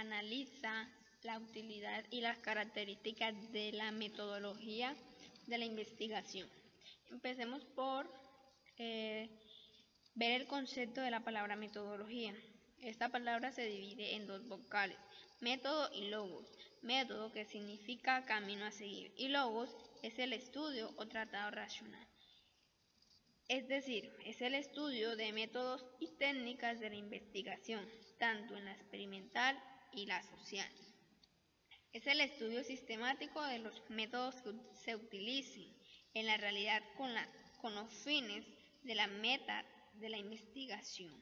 analiza la utilidad y las características de la metodología de la investigación. Empecemos por eh, ver el concepto de la palabra metodología. Esta palabra se divide en dos vocales, método y logos. Método que significa camino a seguir y logos es el estudio o tratado racional. Es decir, es el estudio de métodos y técnicas de la investigación, tanto en la experimental y la social. Es el estudio sistemático de los métodos que se utilicen en la realidad con, los fines de la meta de la investigación.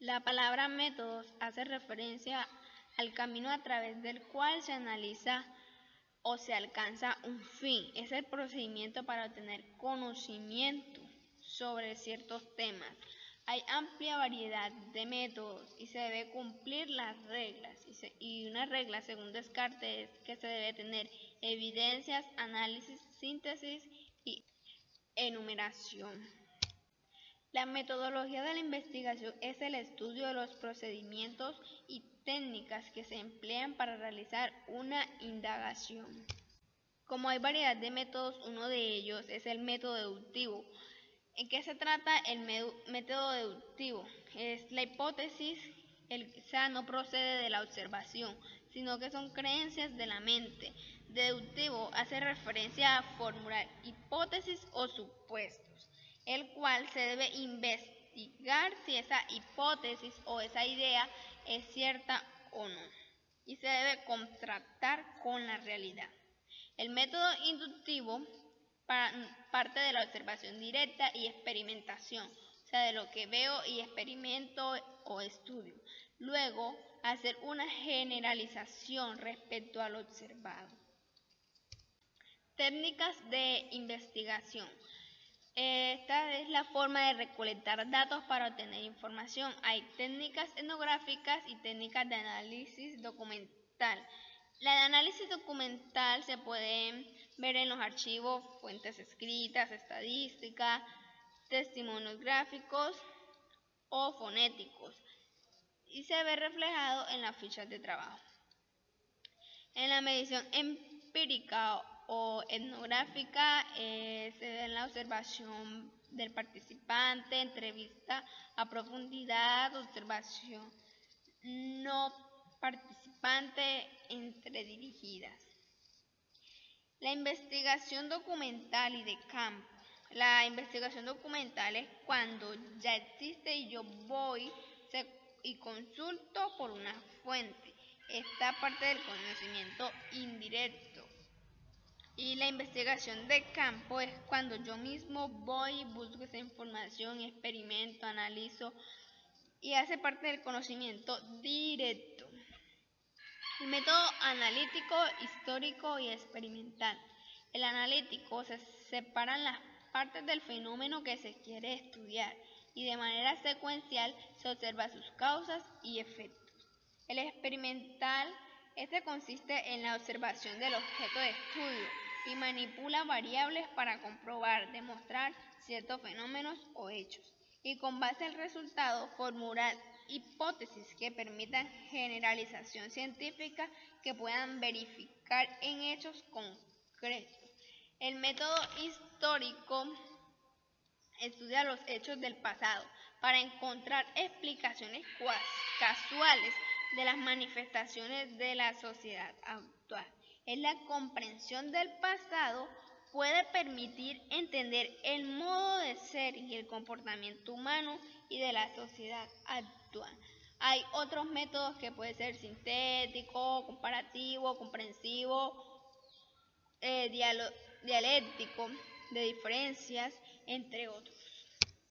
La palabra métodos hace referencia al camino a través del cual se analiza o se alcanza un fin. Es el procedimiento para obtener conocimiento sobre ciertos temas. Hay amplia variedad de métodos y se debe cumplir las reglas. Y, una regla, según Descartes, es que se debe tener evidencias, análisis, síntesis y enumeración. La metodología de la investigación es el estudio de los procedimientos y técnicas que se emplean para realizar una indagación. Como hay variedad de métodos, uno de ellos es el método deductivo. ¿En qué se trata el método deductivo? Es la hipótesis, el, o no procede de la observación, sino que son creencias de la mente. Deductivo hace referencia a formular hipótesis o supuestos el cual se debe investigar si esa hipótesis o esa idea es cierta o no, y se debe contrastar con la realidad. El método inductivo parte de la observación directa y experimentación, o sea, de lo que veo y experimento o estudio. Luego, hacer una generalización respecto al observado. Técnicas de investigación. Esta es la forma de recolectar datos para obtener información. Hay técnicas etnográficas y técnicas de análisis documental. La de análisis documental se puede ver en los archivos, fuentes escritas, estadística, testimonios gráficos o fonéticos y se ve reflejado en las fichas de trabajo. En la medición empírica o etnográfica eh, se ve en la observación del participante, entrevista a profundidad, observación no participante entre dirigidas. La investigación documental y de campo. La investigación documental es cuando ya existe y yo voy y consulto por una fuente. Esta parte del conocimiento indirecto y la investigación de campo es cuando yo mismo voy y busco esa información, experimento, analizo y hace parte del conocimiento directo. El método analítico, histórico y experimental. El analítico se separan las partes del fenómeno que se quiere estudiar y de manera secuencial se observa sus causas y efectos. El experimental, este consiste en la observación del objeto de estudio y manipula variables para comprobar, demostrar ciertos fenómenos o hechos y con base al resultado formular hipótesis que permitan generalización científica que puedan verificar en hechos concretos. El método histórico estudia los hechos del pasado para encontrar explicaciones casuales de las manifestaciones de la sociedad actual es la comprensión del pasado puede permitir entender el modo de ser y el comportamiento humano y de la sociedad actual. Hay otros métodos que pueden ser sintético, comparativo, comprensivo, eh, dialéctico, de diferencias, entre otros.